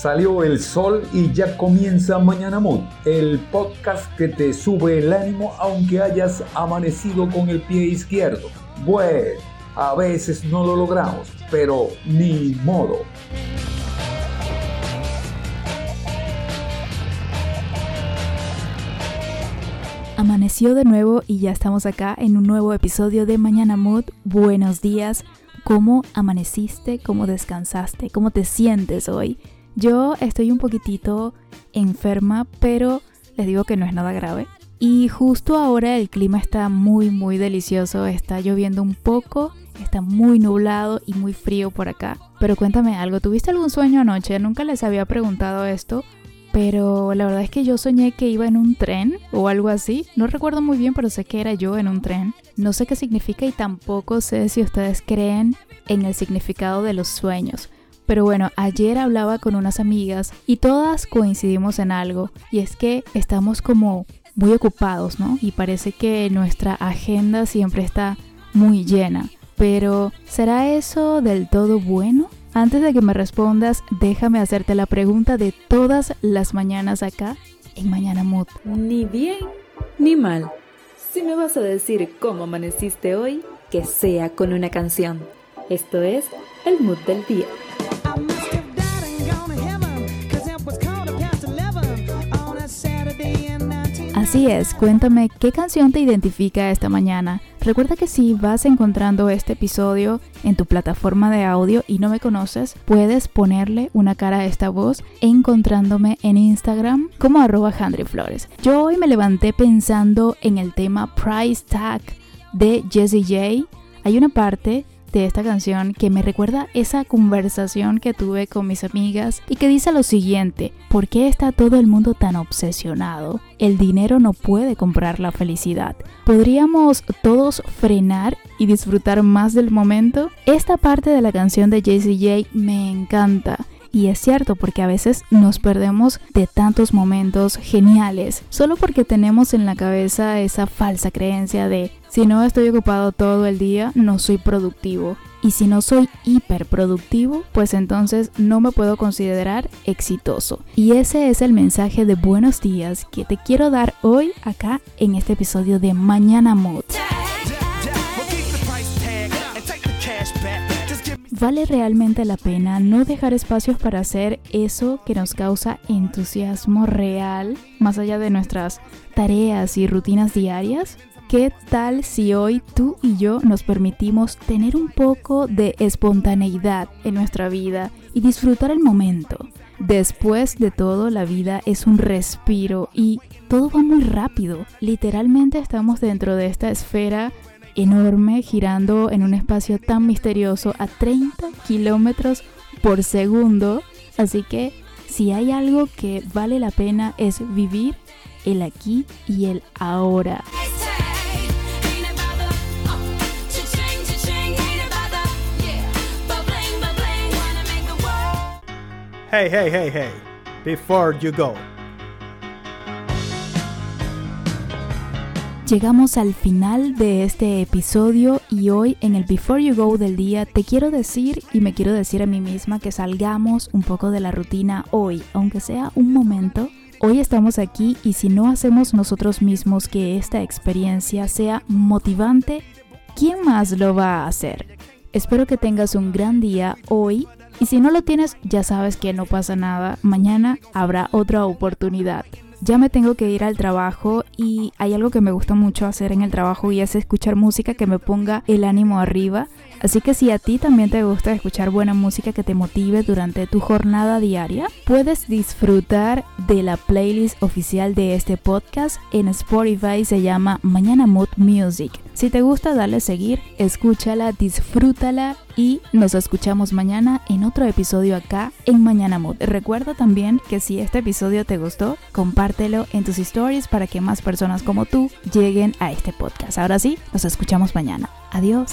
Salió el sol y ya comienza Mañana Mood, el podcast que te sube el ánimo aunque hayas amanecido con el pie izquierdo. Bueno, a veces no lo logramos, pero ni modo. Amaneció de nuevo y ya estamos acá en un nuevo episodio de Mañana Mood. Buenos días. ¿Cómo amaneciste? ¿Cómo descansaste? ¿Cómo te sientes hoy? Yo estoy un poquitito enferma, pero les digo que no es nada grave. Y justo ahora el clima está muy muy delicioso, está lloviendo un poco, está muy nublado y muy frío por acá. Pero cuéntame algo, ¿tuviste algún sueño anoche? Nunca les había preguntado esto, pero la verdad es que yo soñé que iba en un tren o algo así. No recuerdo muy bien, pero sé que era yo en un tren. No sé qué significa y tampoco sé si ustedes creen en el significado de los sueños. Pero bueno, ayer hablaba con unas amigas y todas coincidimos en algo y es que estamos como muy ocupados, ¿no? Y parece que nuestra agenda siempre está muy llena. Pero ¿será eso del todo bueno? Antes de que me respondas, déjame hacerte la pregunta de todas las mañanas acá en Mañana Mood. Ni bien ni mal. Si me vas a decir cómo amaneciste hoy, que sea con una canción. Esto es el mood del día. Así es, cuéntame qué canción te identifica esta mañana. Recuerda que si vas encontrando este episodio en tu plataforma de audio y no me conoces, puedes ponerle una cara a esta voz encontrándome en Instagram como arroba Flores. Yo hoy me levanté pensando en el tema Price Tag de Jessie J. Hay una parte de esta canción que me recuerda esa conversación que tuve con mis amigas y que dice lo siguiente, ¿por qué está todo el mundo tan obsesionado? El dinero no puede comprar la felicidad. ¿Podríamos todos frenar y disfrutar más del momento? Esta parte de la canción de Jessie J me encanta. Y es cierto porque a veces nos perdemos de tantos momentos geniales solo porque tenemos en la cabeza esa falsa creencia de si no estoy ocupado todo el día, no soy productivo. Y si no soy hiperproductivo, pues entonces no me puedo considerar exitoso. Y ese es el mensaje de buenos días que te quiero dar hoy acá en este episodio de Mañana Mood. ¿Vale realmente la pena no dejar espacios para hacer eso que nos causa entusiasmo real, más allá de nuestras tareas y rutinas diarias? ¿Qué tal si hoy tú y yo nos permitimos tener un poco de espontaneidad en nuestra vida y disfrutar el momento? Después de todo, la vida es un respiro y todo va muy rápido. Literalmente estamos dentro de esta esfera enorme girando en un espacio tan misterioso a 30 kilómetros por segundo. Así que si hay algo que vale la pena es vivir el aquí y el ahora. Hey, hey, hey, hey, before you go. Llegamos al final de este episodio y hoy en el Before You Go del día te quiero decir y me quiero decir a mí misma que salgamos un poco de la rutina hoy, aunque sea un momento. Hoy estamos aquí y si no hacemos nosotros mismos que esta experiencia sea motivante, ¿quién más lo va a hacer? Espero que tengas un gran día hoy y si no lo tienes, ya sabes que no pasa nada. Mañana habrá otra oportunidad. Ya me tengo que ir al trabajo y hay algo que me gusta mucho hacer en el trabajo y es escuchar música que me ponga el ánimo arriba. Así que si a ti también te gusta escuchar buena música que te motive durante tu jornada diaria, puedes disfrutar de la playlist oficial de este podcast en Spotify, se llama Mañana Mood Music. Si te gusta, dale seguir, escúchala, disfrútala y nos escuchamos mañana en otro episodio acá en Mañana Mood. Recuerda también que si este episodio te gustó, compártelo en tus stories para que más personas como tú lleguen a este podcast. Ahora sí, nos escuchamos mañana. Adiós.